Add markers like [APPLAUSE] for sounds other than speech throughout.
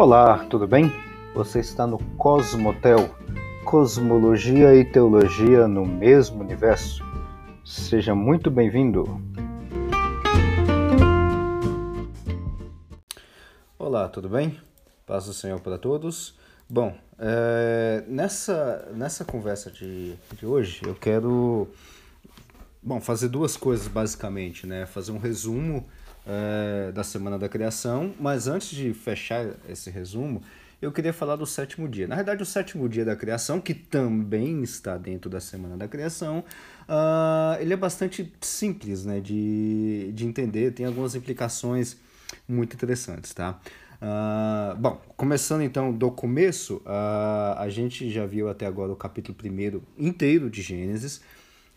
Olá, tudo bem? Você está no Cosmotel, Cosmologia e Teologia no mesmo universo. Seja muito bem-vindo. Olá, tudo bem? Paz do Senhor para todos. Bom, é, nessa, nessa conversa de, de hoje eu quero bom, fazer duas coisas basicamente, né? Fazer um resumo é, da Semana da Criação, mas antes de fechar esse resumo, eu queria falar do sétimo dia. Na verdade, o sétimo dia da criação, que também está dentro da Semana da Criação, uh, ele é bastante simples né, de, de entender, tem algumas implicações muito interessantes, tá? Uh, bom, começando então do começo, uh, a gente já viu até agora o capítulo primeiro inteiro de Gênesis,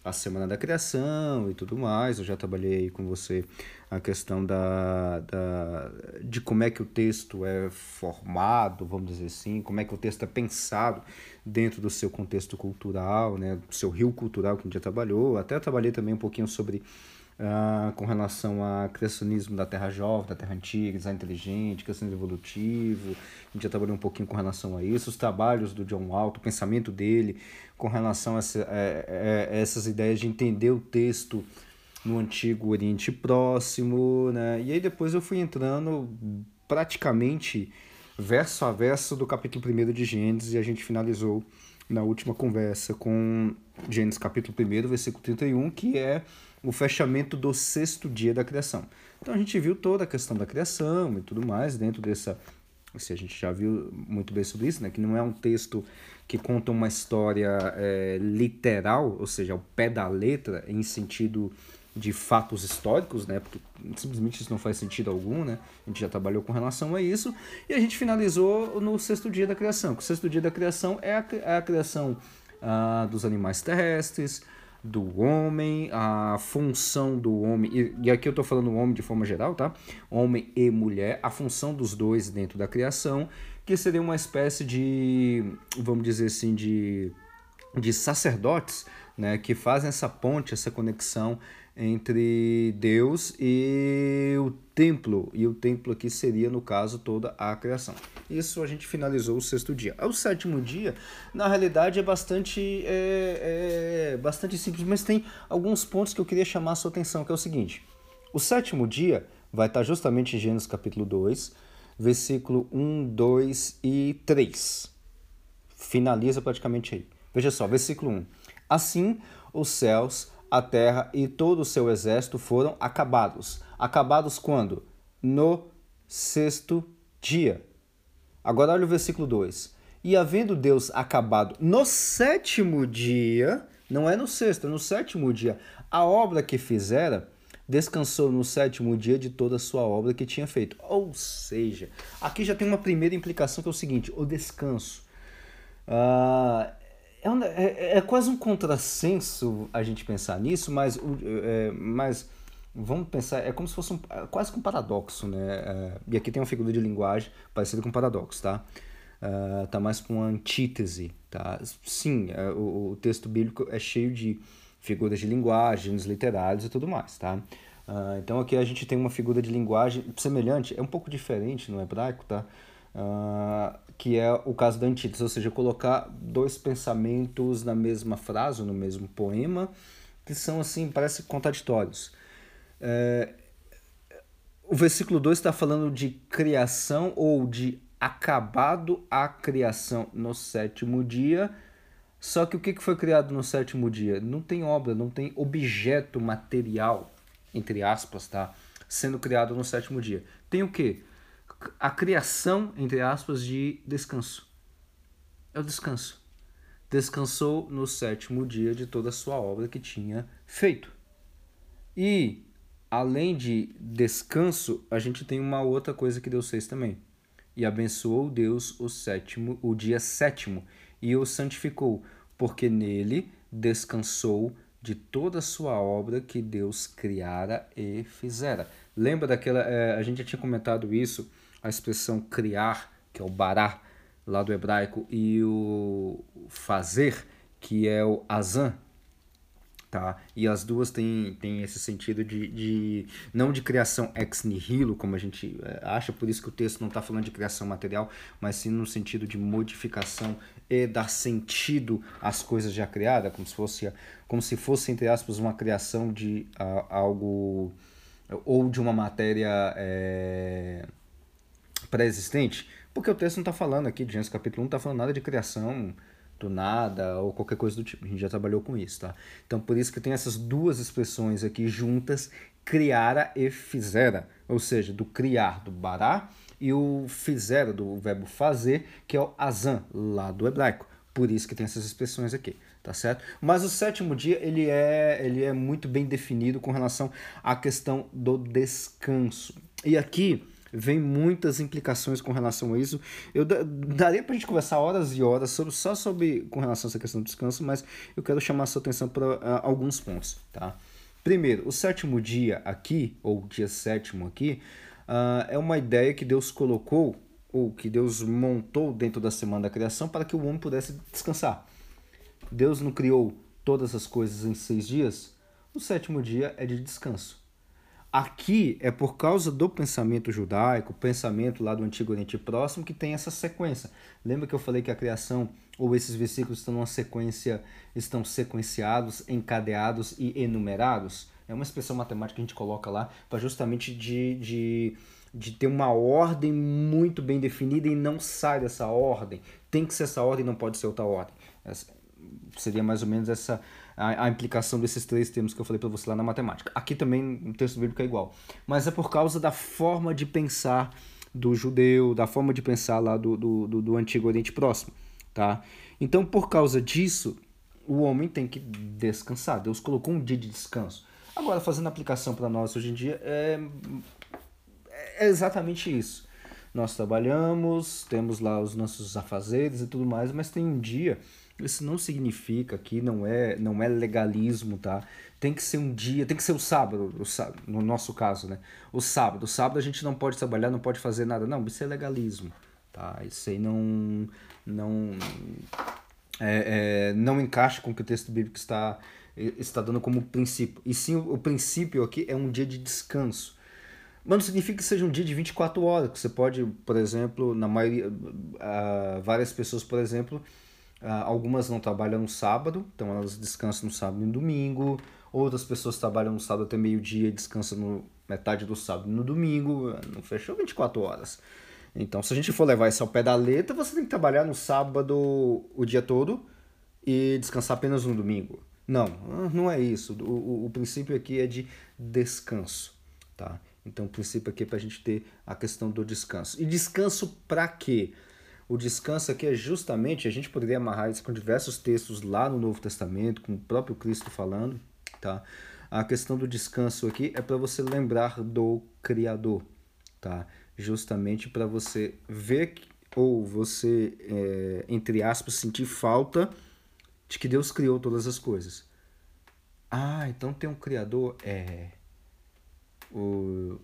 a semana da criação e tudo mais. Eu já trabalhei com você a questão da, da, de como é que o texto é formado, vamos dizer assim, como é que o texto é pensado dentro do seu contexto cultural, né, do seu rio cultural que a gente já trabalhou. Até trabalhei também um pouquinho sobre Uh, com relação ao criacionismo da Terra Jovem, da Terra Antiga, design inteligente, criacionismo evolutivo. A gente já trabalhou um pouquinho com relação a isso, os trabalhos do John Walton, o pensamento dele com relação a, essa, a, a, a essas ideias de entender o texto no Antigo Oriente Próximo, né? E aí depois eu fui entrando praticamente verso a verso do capítulo 1 de Gênesis e a gente finalizou na última conversa com Gênesis capítulo 1, versículo 31, que é o fechamento do sexto dia da criação. Então a gente viu toda a questão da criação e tudo mais dentro dessa. Se a gente já viu muito bem sobre isso, né? Que não é um texto que conta uma história é, literal, ou seja, ao pé da letra, em sentido de fatos históricos, né? Porque simplesmente isso não faz sentido algum, né? A gente já trabalhou com relação a isso. E a gente finalizou no sexto dia da criação. O sexto dia da criação é a, é a criação ah, dos animais terrestres, do homem, a função do homem, e, e aqui eu estou falando homem de forma geral, tá? Homem e mulher, a função dos dois dentro da criação, que seria uma espécie de, vamos dizer assim, de, de sacerdotes, né? Que fazem essa ponte, essa conexão entre Deus e o templo, e o templo aqui seria, no caso, toda a criação. Isso a gente finalizou o sexto dia. O sétimo dia, na realidade, é bastante, é, é bastante simples, mas tem alguns pontos que eu queria chamar a sua atenção, que é o seguinte. O sétimo dia vai estar justamente em Gênesis capítulo 2, versículo 1, 2 e 3. Finaliza praticamente aí. Veja só, versículo 1. Assim os céus a terra e todo o seu exército foram acabados. Acabados quando? No sexto dia. Agora olha o versículo 2. E havendo Deus acabado no sétimo dia, não é no sexto, é no sétimo dia, a obra que fizera, descansou no sétimo dia de toda a sua obra que tinha feito. Ou seja, aqui já tem uma primeira implicação que é o seguinte: o descanso. Uh, é, um, é, é, quase um contrassenso a gente pensar nisso, mas, é, mas vamos pensar, é como se fosse um, é quase que um paradoxo, né? É, e aqui tem uma figura de linguagem parecida com um paradoxo, tá? Uh, tá mais com uma antítese, tá? Sim, o, o, texto bíblico é cheio de figuras de linguagem, literários e tudo mais, tá? Uh, então aqui a gente tem uma figura de linguagem semelhante, é um pouco diferente no hebraico, tá? Uh, que é o caso da antítese, ou seja, colocar dois pensamentos na mesma frase, no mesmo poema, que são assim, parece contraditórios. É, o versículo 2 está falando de criação ou de acabado a criação no sétimo dia. Só que o que foi criado no sétimo dia? Não tem obra, não tem objeto material, entre aspas, tá? Sendo criado no sétimo dia. Tem o que? A criação, entre aspas, de descanso. É o descanso. Descansou no sétimo dia de toda a sua obra que tinha feito. E, além de descanso, a gente tem uma outra coisa que Deus fez também. E abençoou Deus o sétimo, o dia sétimo, e o santificou, porque nele descansou de toda a sua obra que Deus criara e fizera. Lembra daquela. É, a gente já tinha comentado isso a expressão criar, que é o bará, lá do hebraico, e o fazer, que é o azan. tá? E as duas têm, têm esse sentido de, de não de criação ex nihilo, como a gente eh, acha, por isso que o texto não está falando de criação material, mas sim no sentido de modificação e dar sentido às coisas já criadas, como se fosse, como se fosse entre aspas, uma criação de uh, algo ou de uma matéria é, pré-existente, porque o texto não está falando aqui, de Gênesis capítulo 1, não está falando nada de criação do nada ou qualquer coisa do tipo. A gente já trabalhou com isso, tá? Então por isso que tem essas duas expressões aqui juntas, criara e fizera, ou seja, do criar do bará e o fizera do verbo fazer, que é o azan, lá do hebraico. Por isso que tem essas expressões aqui, tá certo? Mas o sétimo dia, ele é, ele é muito bem definido com relação à questão do descanso. E aqui vem muitas implicações com relação a isso. Eu daria para a gente conversar horas e horas sobre, só sobre com relação a essa questão do descanso, mas eu quero chamar a sua atenção para uh, alguns pontos, tá? Primeiro, o sétimo dia aqui, ou dia sétimo aqui, uh, é uma ideia que Deus colocou, ou que Deus montou dentro da semana da criação para que o homem pudesse descansar. Deus não criou todas as coisas em seis dias, o sétimo dia é de descanso. Aqui é por causa do pensamento judaico, pensamento lá do Antigo Oriente Próximo, que tem essa sequência. Lembra que eu falei que a criação, ou esses versículos estão numa sequência, estão sequenciados, encadeados e enumerados? É uma expressão matemática que a gente coloca lá para justamente de, de, de ter uma ordem muito bem definida e não sai dessa ordem. Tem que ser essa ordem, não pode ser outra ordem. Essa, seria mais ou menos essa a, a implicação desses três termos que eu falei para você lá na matemática. Aqui também o texto bíblico é igual. Mas é por causa da forma de pensar do judeu, da forma de pensar lá do, do, do, do Antigo Oriente Próximo. Tá? Então, por causa disso, o homem tem que descansar. Deus colocou um dia de descanso. Agora, fazendo aplicação para nós hoje em dia, é, é exatamente isso. Nós trabalhamos, temos lá os nossos afazeres e tudo mais, mas tem um dia isso não significa que não é, não é legalismo, tá? Tem que ser um dia, tem que ser o sábado, o sábado, no nosso caso, né? O sábado. O sábado a gente não pode trabalhar, não pode fazer nada. Não, isso é legalismo, tá? Isso aí não, não, é, é, não encaixa com o que o texto bíblico está, está dando como princípio. E sim, o, o princípio aqui é um dia de descanso. Mas não significa que seja um dia de 24 horas, que você pode, por exemplo, na maioria, uh, várias pessoas, por exemplo, ah, algumas não trabalham no sábado, então elas descansam no sábado e no domingo. Outras pessoas trabalham no sábado até meio-dia e descansam no metade do sábado e no domingo. Não fechou 24 horas. Então, se a gente for levar isso ao pé da letra, você tem que trabalhar no sábado o dia todo e descansar apenas no domingo. Não, não é isso. O, o, o princípio aqui é de descanso, tá? Então, o princípio aqui é para a gente ter a questão do descanso. E descanso para quê? O descanso aqui é justamente, a gente poderia amarrar isso com diversos textos lá no Novo Testamento, com o próprio Cristo falando, tá? A questão do descanso aqui é para você lembrar do Criador, tá? Justamente para você ver ou você, é, entre aspas, sentir falta de que Deus criou todas as coisas. Ah, então tem um Criador? É. O,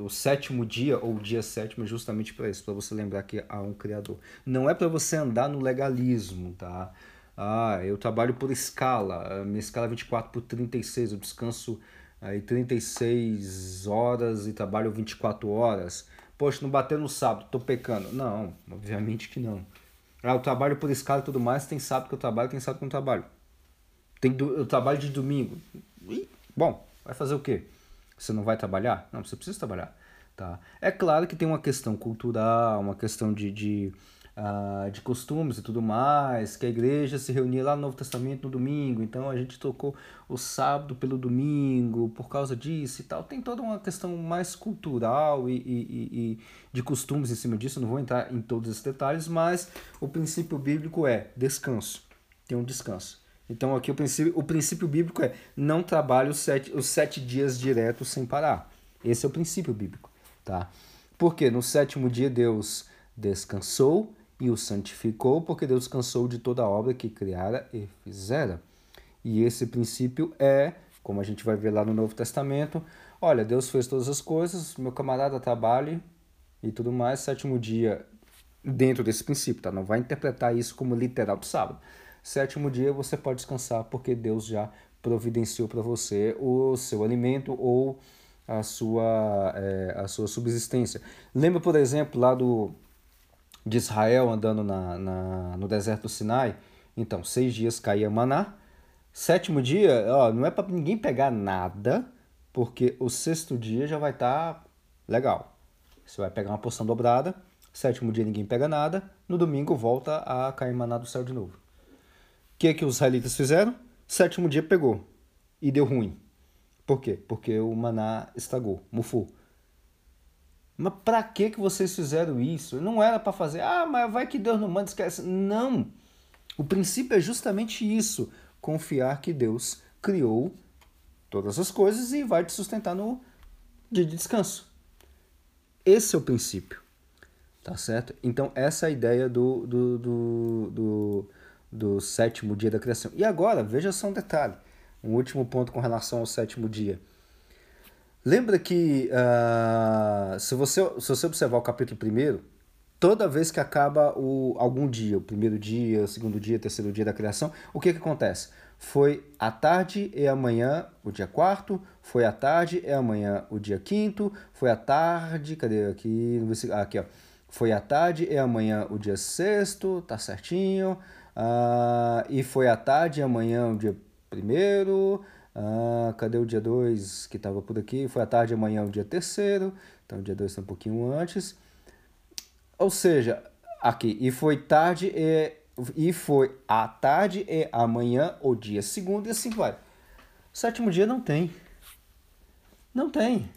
o sétimo dia ou o dia sétimo é justamente para isso, para você lembrar que há um Criador. Não é para você andar no legalismo, tá? Ah, eu trabalho por escala, minha escala é 24 por 36, eu descanso aí 36 horas e trabalho 24 horas. Poxa, não bateu no sábado, tô pecando. Não, obviamente que não. Ah, eu trabalho por escala e tudo mais, tem sábado que eu trabalho, tem sábado que eu não trabalho. Tem, eu trabalho de domingo. Bom, vai fazer o quê? Você não vai trabalhar? Não, você precisa trabalhar. Tá? É claro que tem uma questão cultural, uma questão de, de, uh, de costumes e tudo mais, que a igreja se reunia lá no Novo Testamento no domingo, então a gente trocou o sábado pelo domingo por causa disso e tal. Tem toda uma questão mais cultural e, e, e de costumes em cima disso, não vou entrar em todos esses detalhes, mas o princípio bíblico é descanso. Tem um descanso. Então aqui o princípio, o princípio bíblico é não trabalhe os sete, os sete dias diretos sem parar. Esse é o princípio bíblico. Tá? Porque no sétimo dia Deus descansou e o santificou, porque Deus cansou de toda a obra que criara e fizera. E esse princípio é, como a gente vai ver lá no Novo Testamento, olha, Deus fez todas as coisas, meu camarada trabalhe e tudo mais, sétimo dia dentro desse princípio, tá? Não vai interpretar isso como literal do sábado. Sétimo dia você pode descansar porque Deus já providenciou para você o seu alimento ou a sua, é, a sua subsistência. Lembra, por exemplo, lá do, de Israel andando na, na, no deserto do Sinai? Então, seis dias caía maná. Sétimo dia, ó, não é para ninguém pegar nada, porque o sexto dia já vai estar tá legal. Você vai pegar uma porção dobrada. Sétimo dia ninguém pega nada. No domingo volta a cair maná do céu de novo. Que, que os israelitas fizeram? Sétimo dia pegou e deu ruim. Por quê? Porque o maná estagou, mufou. Mas para que que vocês fizeram isso? Não era para fazer, ah, mas vai que Deus não manda, esquece. Não. O princípio é justamente isso, confiar que Deus criou todas as coisas e vai te sustentar no dia de descanso. Esse é o princípio. Tá certo? Então, essa é a ideia do, do, do, do do sétimo dia da criação. E agora, veja só um detalhe, um último ponto com relação ao sétimo dia. Lembra que uh, se, você, se você observar o capítulo primeiro, toda vez que acaba o, algum dia, o primeiro dia, o segundo dia, o terceiro dia da criação, o que, que acontece? Foi a tarde e amanhã o dia quarto, foi a tarde e amanhã o dia quinto, foi a tarde, cadê aqui? Aqui, ó. Foi a tarde e amanhã o dia sexto, tá certinho. Ah, e foi à tarde, amanhã o dia primeiro. Ah, cadê o dia 2 que estava por aqui? Foi à tarde, amanhã o dia terceiro. Então o dia 2 está um pouquinho antes. Ou seja, aqui, e foi tarde e, e foi à tarde e amanhã o dia segundo e assim vai. sétimo dia não tem. Não tem.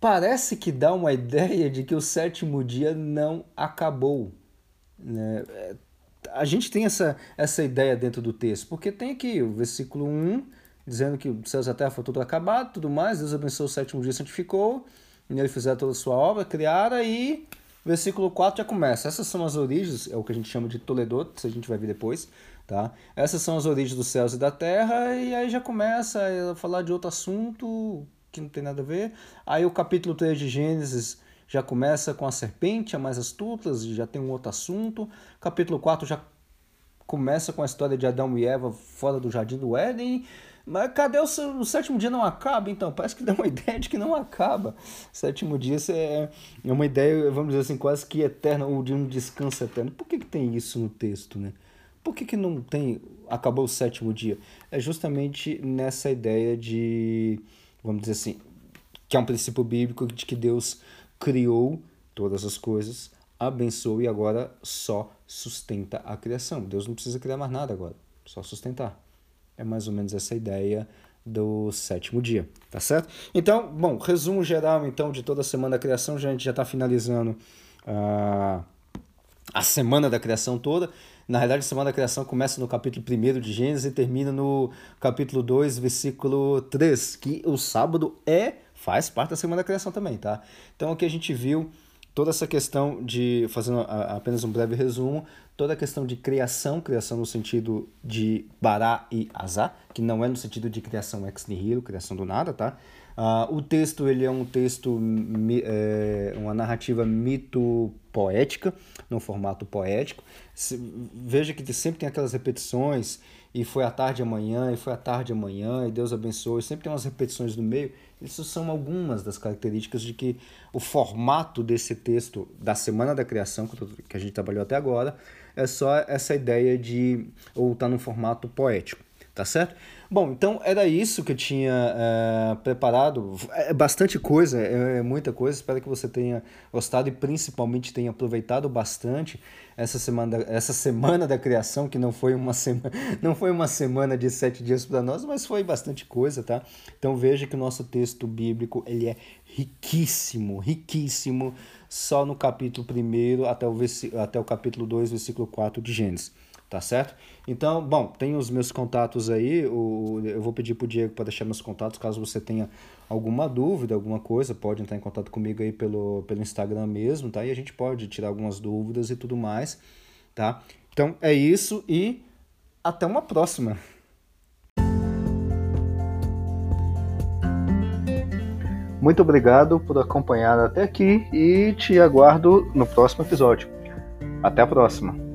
Parece que dá uma [LAUGHS] ideia de que o sétimo dia não acabou. Né? A gente tem essa, essa ideia dentro do texto, porque tem aqui o versículo 1, dizendo que os céus e a terra foi tudo acabado, tudo mais, Deus abençoou o sétimo dia, santificou, e nele fizeram toda a sua obra, criaram, e versículo 4 já começa. Essas são as origens, é o que a gente chama de Toledot, se a gente vai ver depois, tá? Essas são as origens dos céus e da terra, e aí já começa a falar de outro assunto que não tem nada a ver. Aí o capítulo 3 de Gênesis já começa com a serpente, a mais astutas, já tem um outro assunto. Capítulo 4 já começa com a história de Adão e Eva fora do jardim do Éden. Mas cadê o, o, sétimo dia não acaba? Então, parece que dá uma [LAUGHS] ideia de que não acaba. Sétimo dia é, é uma ideia, vamos dizer assim, quase que eterna, ou de um descanso eterno. Por que, que tem isso no texto, né? Por que, que não tem acabou o sétimo dia? É justamente nessa ideia de, vamos dizer assim, que é um princípio bíblico de que Deus criou todas as coisas, abençoou e agora só sustenta a criação. Deus não precisa criar mais nada agora, só sustentar. É mais ou menos essa ideia do sétimo dia, tá certo? Então, bom, resumo geral então de toda a semana da criação, a gente já está finalizando uh, a semana da criação toda. Na realidade, a semana da criação começa no capítulo 1 de Gênesis e termina no capítulo 2, versículo 3, que o sábado é faz parte da semana da criação também, tá? Então aqui a gente viu toda essa questão de, fazendo apenas um breve resumo, toda a questão de criação, criação no sentido de bará e azá, que não é no sentido de criação ex nihilo, criação do nada, tá? Uh, o texto ele é um texto, é, uma narrativa mito-poética, no formato poético. Se, veja que sempre tem aquelas repetições, e foi à tarde amanhã, e foi à tarde amanhã, e Deus abençoe, sempre tem umas repetições no meio. Isso são algumas das características de que o formato desse texto da Semana da Criação, que a gente trabalhou até agora, é só essa ideia de ou tá num formato poético, tá certo? Bom, então era isso que eu tinha é, preparado. É bastante coisa, é, é, muita coisa. Espero que você tenha gostado e principalmente tenha aproveitado bastante essa semana, essa semana da criação, que não foi uma semana, [LAUGHS] não foi uma semana de sete dias para nós, mas foi bastante coisa, tá? Então veja que o nosso texto bíblico ele é riquíssimo, riquíssimo, só no capítulo 1 até o, até o capítulo 2, versículo 4 de Gênesis tá certo? Então, bom, tem os meus contatos aí, o, eu vou pedir pro Diego para deixar meus contatos, caso você tenha alguma dúvida, alguma coisa, pode entrar em contato comigo aí pelo, pelo Instagram mesmo, tá? E a gente pode tirar algumas dúvidas e tudo mais, tá? Então, é isso e até uma próxima! Muito obrigado por acompanhar até aqui e te aguardo no próximo episódio. Até a próxima!